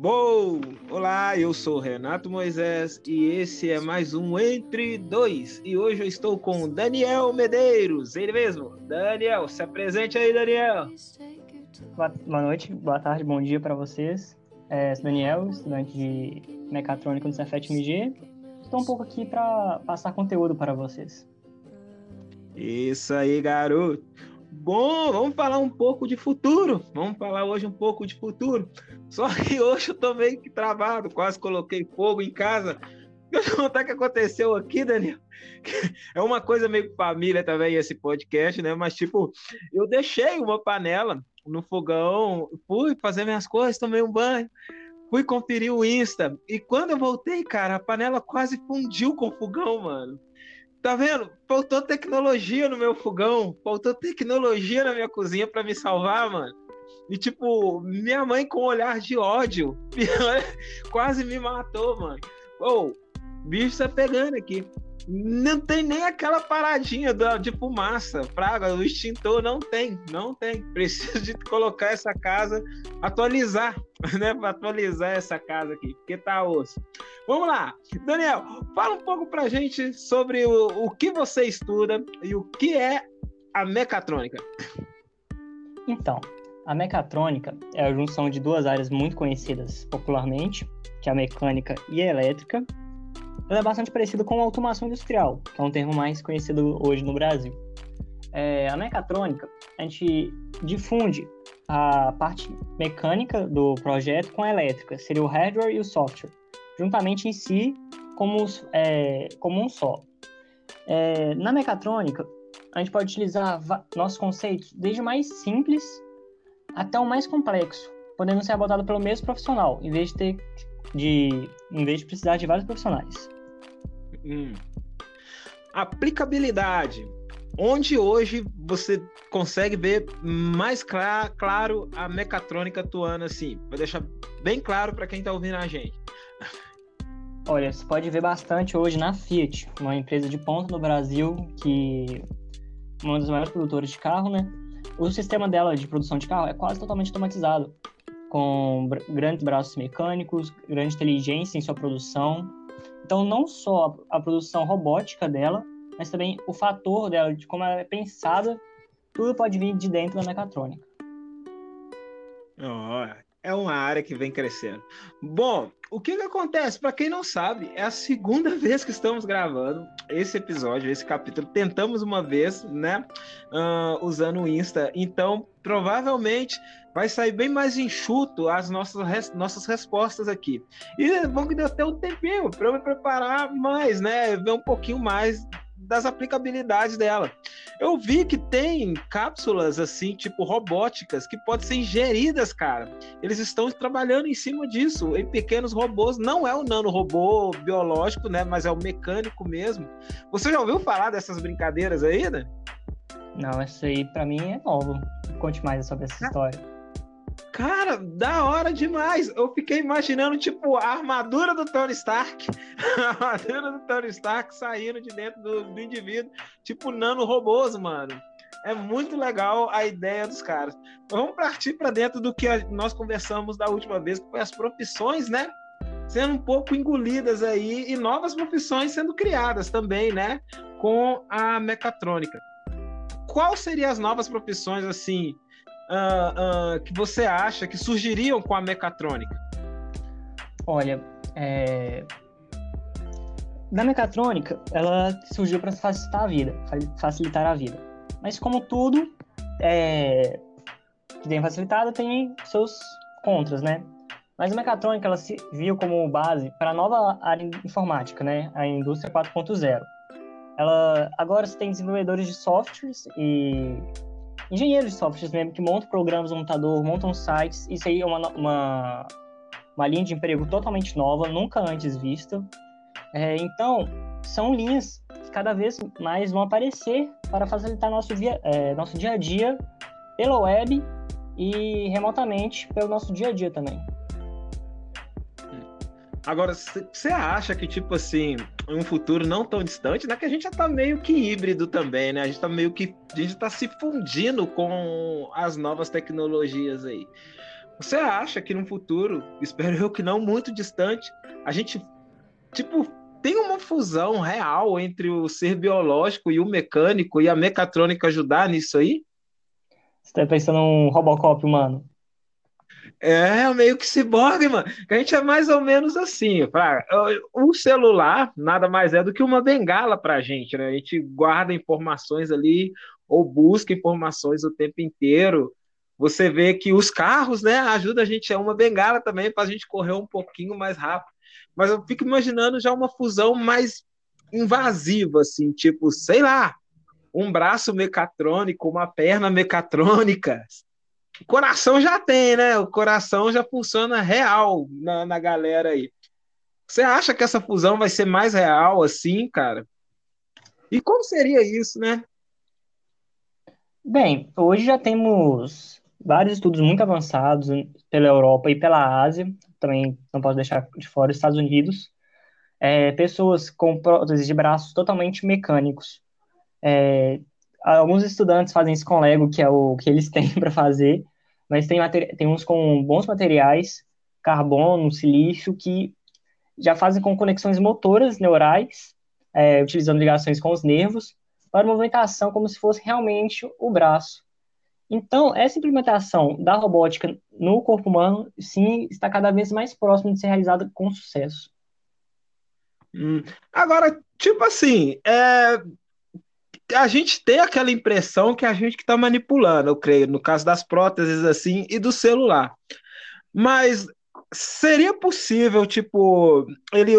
Bom, olá, eu sou Renato Moisés e esse é mais um Entre Dois. E hoje eu estou com Daniel Medeiros, ele mesmo. Daniel, se apresente aí, Daniel. Boa noite, boa tarde, bom dia para vocês. É, sou Daniel, estudante de mecatrônica no Cefet MG. Estou um pouco aqui para passar conteúdo para vocês. Isso aí, garoto. Bom, vamos falar um pouco de futuro. Vamos falar hoje um pouco de futuro. Só que hoje eu tô meio que travado, quase coloquei fogo em casa. Deixa eu contar o que aconteceu aqui, Daniel. É uma coisa meio família também esse podcast, né? Mas, tipo, eu deixei uma panela no fogão, fui fazer minhas coisas, tomei um banho, fui conferir o Insta. E quando eu voltei, cara, a panela quase fundiu com o fogão, mano. Tá vendo? Faltou tecnologia no meu fogão, faltou tecnologia na minha cozinha para me salvar, mano. E tipo, minha mãe com um olhar de ódio quase me matou, mano. Oh, bicho tá pegando aqui. Não tem nem aquela paradinha de fumaça, praga, o extintor não tem, não tem. Preciso de colocar essa casa, atualizar, né? Atualizar essa casa aqui, porque tá osso. Vamos lá, Daniel, fala um pouco pra gente sobre o, o que você estuda e o que é a mecatrônica. Então, a mecatrônica é a junção de duas áreas muito conhecidas popularmente, que é a mecânica e a elétrica, ela é bastante parecida com a automação industrial, que é um termo mais conhecido hoje no Brasil. É, a mecatrônica, a gente difunde a parte mecânica do projeto com a elétrica, seria o hardware e o software, juntamente em si como, é, como um só. É, na mecatrônica, a gente pode utilizar nossos conceitos desde o mais simples até o mais complexo, podendo ser abordado pelo mesmo profissional, em vez de ter de, em vez de precisar de vários profissionais. Hum. Aplicabilidade. Onde hoje você consegue ver mais clara, claro a mecatrônica atuando assim? Vou deixar bem claro para quem está ouvindo a gente. Olha, você pode ver bastante hoje na Fiat, uma empresa de ponta no Brasil que uma das maiores produtoras de carro, né? O sistema dela de produção de carro é quase totalmente automatizado, com grandes braços mecânicos, grande inteligência em sua produção, então, não só a, a produção robótica dela, mas também o fator dela, de como ela é pensada, tudo pode vir de dentro da mecatrônica. Oh, é uma área que vem crescendo. Bom, o que, que acontece? Para quem não sabe, é a segunda vez que estamos gravando esse episódio, esse capítulo. Tentamos uma vez, né? Uh, usando o Insta. Então, provavelmente vai sair bem mais enxuto as nossas, res nossas respostas aqui. E é bom que deu até um tempinho para eu me preparar mais, né? Ver um pouquinho mais das aplicabilidades dela. Eu vi que tem cápsulas assim, tipo robóticas, que podem ser ingeridas, cara. Eles estão trabalhando em cima disso, em pequenos robôs. Não é o nanorobô biológico, né? Mas é o mecânico mesmo. Você já ouviu falar dessas brincadeiras aí, né? Não, isso aí para mim é novo. Conte mais sobre essa história. Cara, da hora demais. Eu fiquei imaginando, tipo, a armadura do Tony Stark. a armadura do Tony Stark saindo de dentro do, do indivíduo, tipo nano-robôs, mano. É muito legal a ideia dos caras. Vamos partir para dentro do que nós conversamos da última vez, que foi as profissões, né? Sendo um pouco engolidas aí e novas profissões sendo criadas também, né? Com a mecatrônica. Qual seriam as novas profissões, assim, uh, uh, que você acha que surgiriam com a mecatrônica? Olha, é... da mecatrônica, ela surgiu para facilitar a vida, facilitar a vida. Mas como tudo é... que tem facilitado, tem seus contras, né? Mas a mecatrônica ela se viu como base para a nova área informática, né? A indústria 4.0. Ela agora se tem desenvolvedores de softwares e engenheiros de softwares mesmo, que montam programas no computador, montam sites. Isso aí é uma, uma, uma linha de emprego totalmente nova, nunca antes vista. É, então, são linhas que cada vez mais vão aparecer para facilitar nosso, via, é, nosso dia a dia pela web e remotamente pelo nosso dia a dia também. Agora, você acha que, tipo assim, em um futuro não tão distante, né? Que a gente já tá meio que híbrido também, né? A gente tá meio que. A gente tá se fundindo com as novas tecnologias aí. Você acha que no futuro, espero eu que não muito distante, a gente, tipo, tem uma fusão real entre o ser biológico e o mecânico e a mecatrônica ajudar nisso aí? Você tá pensando num Robocop humano? É, meio que ciborgue, mano. A gente é mais ou menos assim. Pra, o celular nada mais é do que uma bengala pra gente, né? A gente guarda informações ali ou busca informações o tempo inteiro. Você vê que os carros, né, ajudam a gente, é uma bengala também para a gente correr um pouquinho mais rápido. Mas eu fico imaginando já uma fusão mais invasiva, assim, tipo, sei lá, um braço mecatrônico, uma perna mecatrônica, o coração já tem, né? O coração já funciona real na, na galera aí. Você acha que essa fusão vai ser mais real assim, cara? E como seria isso, né? Bem, hoje já temos vários estudos muito avançados pela Europa e pela Ásia, também não posso deixar de fora os Estados Unidos, é, pessoas com próteses de braços totalmente mecânicos. É, alguns estudantes fazem isso com Lego, que é o que eles têm para fazer, mas tem, tem uns com bons materiais, carbono, silício, que já fazem com conexões motoras neurais, é, utilizando ligações com os nervos, para movimentação como se fosse realmente o braço. Então, essa implementação da robótica no corpo humano, sim, está cada vez mais próximo de ser realizada com sucesso. Hum. Agora, tipo assim, é, a gente tem aquela impressão que a gente que está manipulando, eu creio, no caso das próteses assim e do celular. Mas seria possível, tipo, ele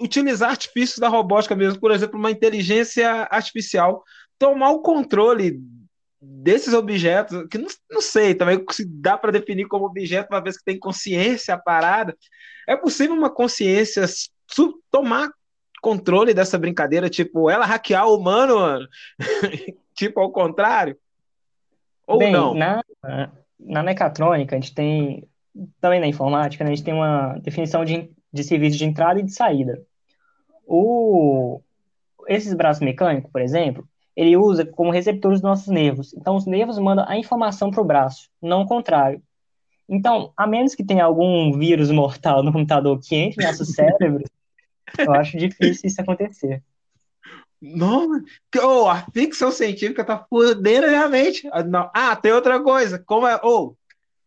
utilizar artifícios da robótica mesmo, por exemplo, uma inteligência artificial, tomar o controle desses objetos, que não, não sei também se dá para definir como objeto, uma vez que tem consciência parada, é possível uma consciência tomar controle dessa brincadeira, tipo, ela hackear o humano, mano? tipo, ao contrário? Ou Bem, não? Na, na mecatrônica, a gente tem, também na informática, né, a gente tem uma definição de, de serviço de entrada e de saída. O, esses braços mecânicos, por exemplo, ele usa como receptores os nossos nervos. Então, os nervos mandam a informação para o braço, não o contrário. Então, a menos que tenha algum vírus mortal no computador que entre em nossos cérebros, eu acho difícil isso acontecer. Não, oh, a ficção científica tá fudendo realmente. Ah, ah, tem outra coisa. Como é. Oh,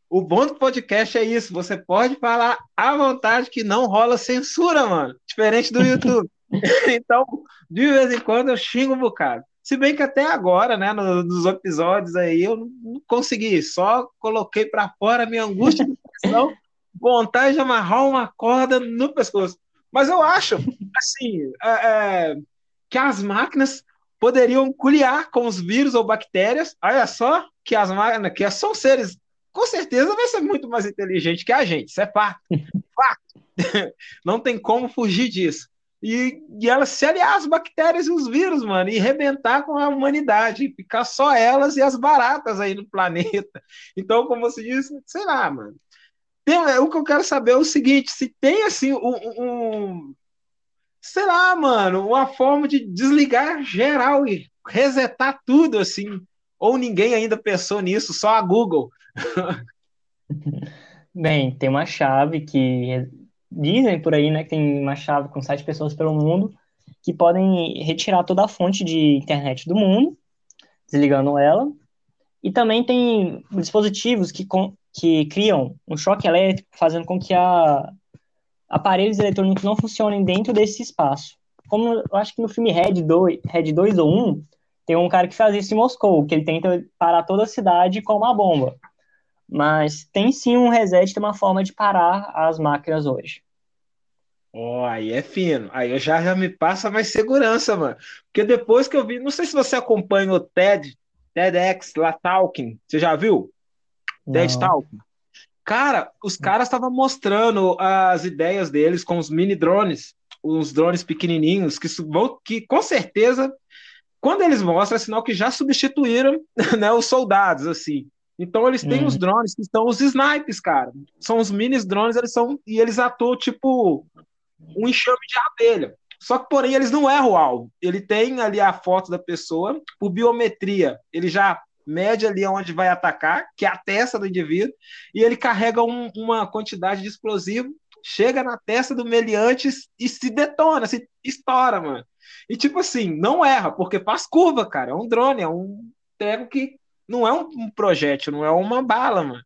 o bom do podcast é isso. Você pode falar à vontade que não rola censura, mano. Diferente do YouTube. então, de vez em quando eu xingo um bocado. Se bem que até agora, né, nos episódios aí, eu não consegui. Só coloquei para fora a minha angústia de vontade de amarrar uma corda no pescoço. Mas eu acho, assim, é, é, que as máquinas poderiam culiar com os vírus ou bactérias. Olha só, que as máquinas, que são seres, com certeza vai ser muito mais inteligente que a gente. Isso é fato. fato. Não tem como fugir disso. E, e elas se aliar às bactérias e os vírus, mano, e rebentar com a humanidade, ficar só elas e as baratas aí no planeta. Então, como você disse, sei lá, mano. Tem, é, o que eu quero saber é o seguinte: se tem assim um, um, sei lá, mano, uma forma de desligar geral e resetar tudo assim, ou ninguém ainda pensou nisso, só a Google. Bem, tem uma chave que dizem por aí, né, que tem uma chave com sete pessoas pelo mundo que podem retirar toda a fonte de internet do mundo, desligando ela. E também tem dispositivos que, que criam um choque elétrico, fazendo com que a, aparelhos eletrônicos não funcionem dentro desse espaço. Como eu acho que no filme Red 2, Red 2 ou 1, tem um cara que faz isso em Moscou, que ele tenta parar toda a cidade com uma bomba. Mas tem sim um reset, tem uma forma de parar as máquinas hoje. Oh, aí é fino. Aí eu já, já me passa mais segurança, mano. Porque depois que eu vi, não sei se você acompanha o TED, TEDx lá Talking, você já viu? Talking. Cara, os caras estavam mostrando as ideias deles com os mini drones, os drones pequenininhos, que, vão, que com certeza, quando eles mostram, é sinal que já substituíram né, os soldados, assim. Então eles têm os uhum. drones que são os snipes, cara. São os mini drones, eles são e eles atuam tipo um enxame de abelha. Só que, porém, eles não erram o alvo. Ele tem ali a foto da pessoa, por biometria. Ele já mede ali onde vai atacar, que é a testa do indivíduo, e ele carrega um, uma quantidade de explosivo, chega na testa do meliante e se detona, se estoura, mano. E tipo assim, não erra, porque faz curva, cara. É um drone, é um treco que não é um, projétil, não é uma bala, mano.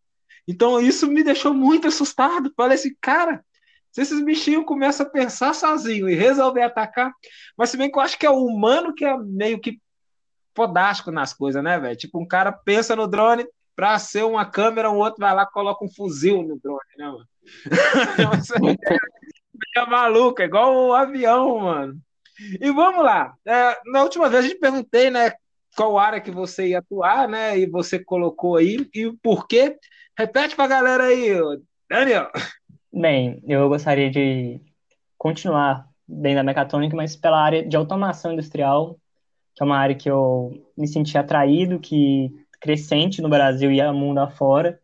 Então isso me deixou muito assustado. Falei assim, cara, se esses bichinhos começam a pensar sozinho e resolver atacar, mas se bem que eu acho que é o humano que é meio que fodástico nas coisas, né, velho? Tipo, um cara pensa no drone pra ser uma câmera, o outro vai lá e coloca um fuzil no drone, né, mano? Fica maluco, é igual o um avião, mano. E vamos lá. É, na última vez a gente perguntei, né, qual área que você ia atuar, né? E você colocou aí e o porquê. Repete para a galera aí, Daniel. Bem, eu gostaria de continuar dentro da mecatrônica, mas pela área de automação industrial, que é uma área que eu me senti atraído, que crescente no Brasil e no mundo afora,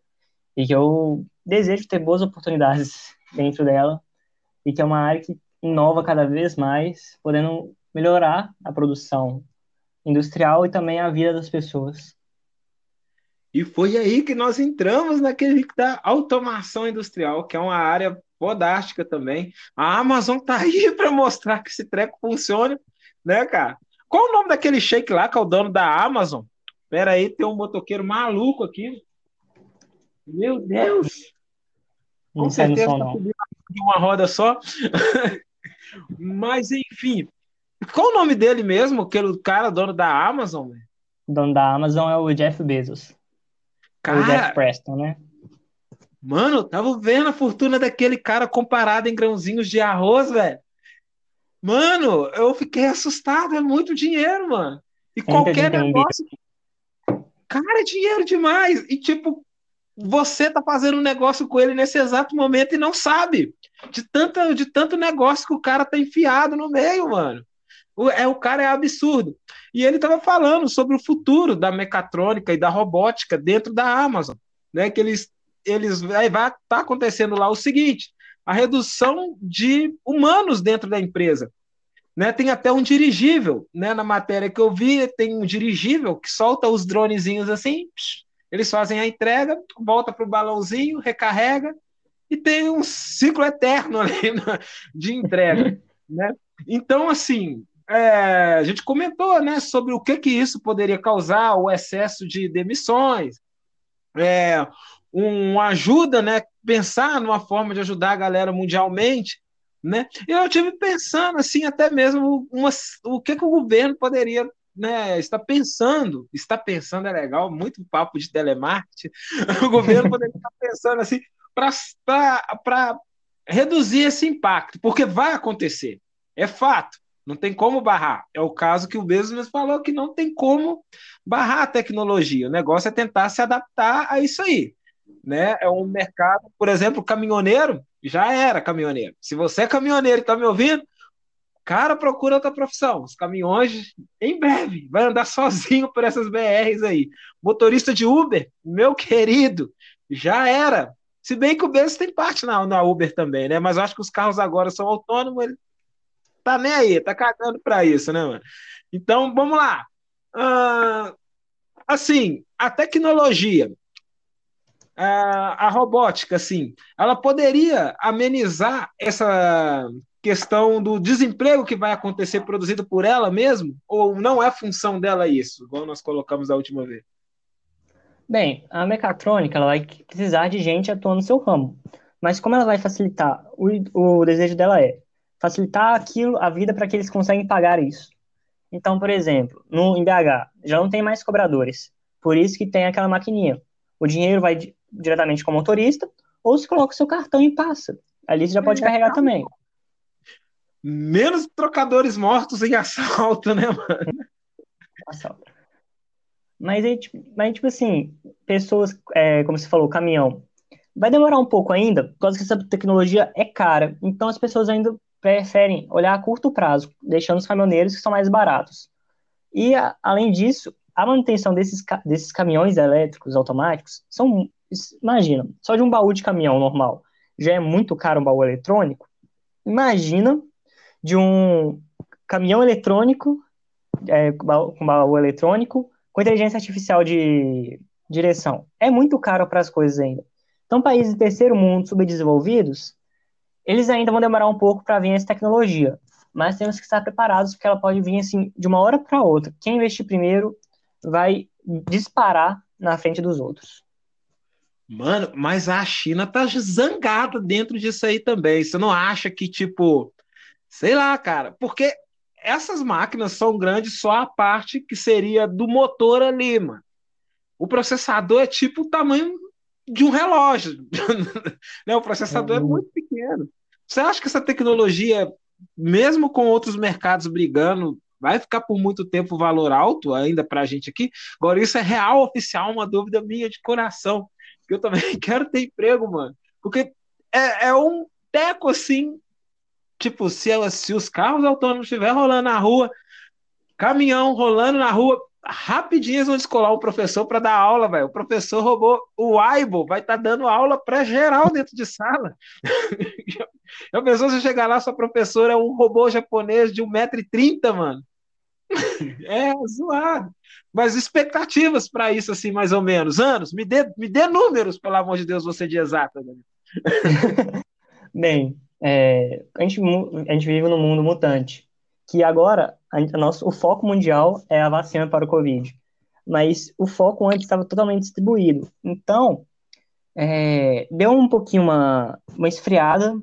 e que eu desejo ter boas oportunidades dentro dela, e que é uma área que inova cada vez mais, podendo melhorar a produção industrial e também a vida das pessoas. E foi aí que nós entramos naquele da automação industrial, que é uma área fodástica também. A Amazon tá aí para mostrar que esse treco funciona, né, cara? Qual o nome daquele shake lá que é o dono da Amazon? Pera aí, tem um motoqueiro maluco aqui. Meu Deus! Com certeza tá de uma roda só. Mas, enfim. Qual o nome dele mesmo? Aquele cara, dono da Amazon? O dono da Amazon é o Jeff Bezos. Cara, o Jeff Preston, né? Mano, tava vendo a fortuna daquele cara comparado em grãozinhos de arroz, velho. Mano, eu fiquei assustado. É muito dinheiro, mano. E qualquer negócio. Cara, é dinheiro demais. E, tipo, você tá fazendo um negócio com ele nesse exato momento e não sabe de tanto, de tanto negócio que o cara tá enfiado no meio, mano. O, é, o cara é absurdo. E ele estava falando sobre o futuro da mecatrônica e da robótica dentro da Amazon, né? Que eles, eles vai estar tá acontecendo lá o seguinte: a redução de humanos dentro da empresa. Né, tem até um dirigível, né, na matéria que eu vi, tem um dirigível que solta os dronezinhos assim, eles fazem a entrega, volta para o balãozinho, recarrega e tem um ciclo eterno ali de entrega, né? Então, assim, é, a gente comentou, né, sobre o que que isso poderia causar, o excesso de demissões, é, um, uma ajuda, né, pensar numa forma de ajudar a galera mundialmente, né? E eu tive pensando, assim, até mesmo uma, o que que o governo poderia né, está pensando, está pensando é legal, muito papo de telemarketing, o governo poderia estar pensando assim, para reduzir esse impacto, porque vai acontecer, é fato, não tem como barrar. É o caso que o Bezos falou que não tem como barrar a tecnologia. O negócio é tentar se adaptar a isso aí. Né? É um mercado, por exemplo, caminhoneiro já era caminhoneiro. Se você é caminhoneiro e está me ouvindo, cara, procura outra profissão. Os caminhões, em breve, vai andar sozinho por essas BRs aí. Motorista de Uber, meu querido, já era. Se bem que o Bezos tem parte na, na Uber também, né? Mas eu acho que os carros agora são autônomos, ele tá nem aí, tá cagando para isso, né, mano? Então, vamos lá. Uh, assim, a tecnologia, uh, a robótica, assim, ela poderia amenizar essa questão do desemprego que vai acontecer produzido por ela mesmo? Ou não é função dela isso, igual nós colocamos a última vez? Bem, a mecatrônica ela vai precisar de gente atuando no seu ramo. Mas como ela vai facilitar? O, o desejo dela é facilitar aquilo, a vida para que eles conseguem pagar isso. Então, por exemplo, no, em BH, já não tem mais cobradores. Por isso que tem aquela maquininha. O dinheiro vai diretamente com o motorista, ou se coloca o seu cartão e passa. Ali você já pode é, carregar tá. também. Menos trocadores mortos em assalto, né, mano? Assalto. Mas, aí, tipo, mas, tipo assim, pessoas, é, como você falou, caminhão, vai demorar um pouco ainda, por causa que essa tecnologia é cara. Então as pessoas ainda preferem olhar a curto prazo, deixando os caminhoneiros que são mais baratos. E, a, além disso, a manutenção desses, desses caminhões elétricos automáticos são, imagina, só de um baú de caminhão normal já é muito caro um baú eletrônico. Imagina de um caminhão eletrônico, é, com baú eletrônico, com inteligência artificial de direção, é muito caro para as coisas ainda. Então, países de terceiro mundo, subdesenvolvidos, eles ainda vão demorar um pouco para vir essa tecnologia, mas temos que estar preparados porque ela pode vir assim de uma hora para outra. Quem investir primeiro vai disparar na frente dos outros. Mano, mas a China tá zangada dentro disso aí também. Você não acha que, tipo, sei lá, cara, porque essas máquinas são grandes só a parte que seria do motor ali, mano. O processador é tipo o tamanho de um relógio. né? O processador é uhum. muito pequeno. Você acha que essa tecnologia, mesmo com outros mercados brigando, vai ficar por muito tempo valor alto ainda para a gente aqui? Agora, isso é real, oficial, uma dúvida minha de coração. Eu também quero ter emprego, mano. Porque é, é um teco assim. Tipo, se, se os carros autônomos estiverem rolando na rua, caminhão rolando na rua, rapidinho eles vão descolar o professor para dar aula, velho. O professor roubou o Aibo, vai estar tá dando aula para geral dentro de sala. Já pensou se chegar lá, sua professora é um robô japonês de 1,30m, mano? É zoado. Mas expectativas para isso, assim, mais ou menos. Anos, me dê, me dê números, pelo amor de Deus, você de exata. Bem, é, a, gente, a gente vive num mundo mutante que agora a nosso, o foco mundial é a vacina para o Covid. Mas o foco antes estava totalmente distribuído. Então, é, deu um pouquinho uma, uma esfriada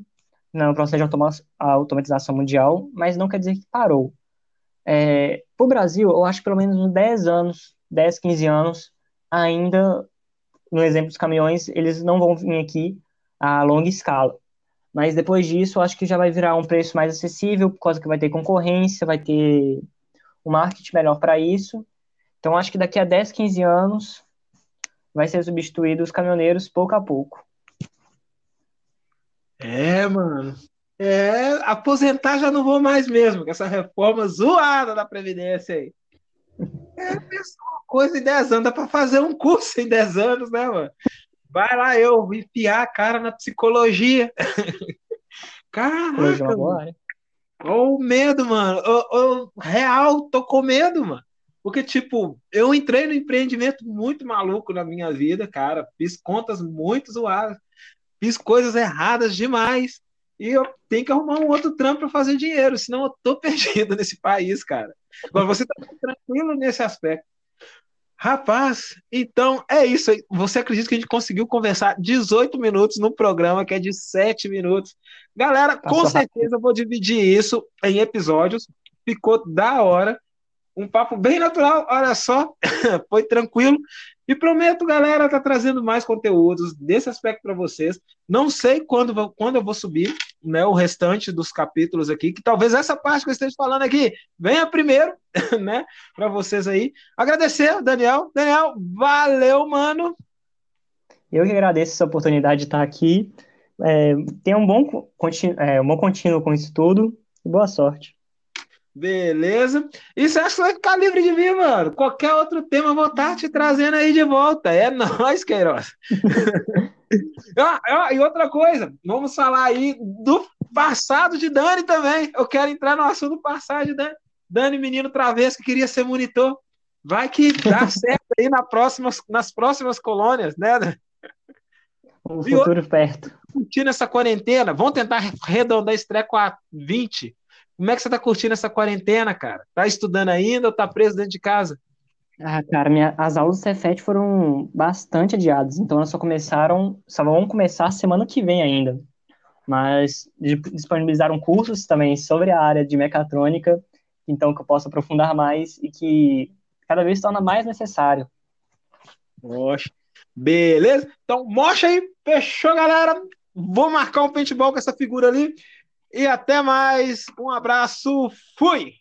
no processo de automatização mundial, mas não quer dizer que parou. É, para o Brasil, eu acho que pelo menos uns 10 anos, 10, 15 anos, ainda, no exemplo dos caminhões, eles não vão vir aqui a longa escala. Mas depois disso, acho que já vai virar um preço mais acessível, por causa que vai ter concorrência, vai ter um marketing melhor para isso. Então, acho que daqui a 10, 15 anos vai ser substituído os caminhoneiros pouco a pouco. É, mano. É, aposentar já não vou mais mesmo, com essa reforma zoada da Previdência aí. É uma coisa em 10 anos, dá para fazer um curso em 10 anos, né, mano? Vai lá eu enfiar a cara na psicologia. Caraca, mano. o medo, mano. Real, tô com medo, mano. Porque, tipo, eu entrei no empreendimento muito maluco na minha vida, cara. Fiz contas muito zoadas. Fiz coisas erradas demais. E eu tenho que arrumar um outro trampo para fazer dinheiro, senão eu tô perdido nesse país, cara. Agora, você tá tranquilo nesse aspecto. Rapaz, então é isso aí. Você acredita que a gente conseguiu conversar 18 minutos no programa que é de 7 minutos? Galera, Passou com certeza eu vou dividir isso em episódios. Ficou da hora. Um papo bem natural, olha só. Foi tranquilo. E prometo, galera, tá trazendo mais conteúdos desse aspecto para vocês. Não sei quando, quando eu vou subir né, o restante dos capítulos aqui, que talvez essa parte que eu esteja falando aqui venha primeiro, né, para vocês aí. Agradecer, Daniel. Daniel, valeu, mano. Eu que agradeço essa oportunidade de estar aqui. É, tenha um bom, é, um bom contínuo com isso tudo e boa sorte. Beleza. E você acha que vai ficar livre de mim, mano? Qualquer outro tema eu vou estar te trazendo aí de volta. É nóis, Queiroz. ah, ah, e outra coisa, vamos falar aí do passado de Dani também. Eu quero entrar no assunto do passado de Dani. Dani, menino travesso que queria ser monitor. Vai que dá certo aí na próxima, nas próximas colônias, né? O futuro perto. Curtindo essa quarentena, vamos tentar arredondar esse treco a 20 como é que você está curtindo essa quarentena, cara? Tá estudando ainda ou tá preso dentro de casa? Ah, cara, minha, as aulas do Cefet foram bastante adiadas, então elas só começaram, só vão começar semana que vem ainda. Mas disponibilizaram cursos também sobre a área de mecatrônica, então que eu possa aprofundar mais e que cada vez se torna mais necessário. Poxa, beleza? Então, mostra aí, fechou, galera? Vou marcar um paintball com essa figura ali. E até mais. Um abraço. Fui!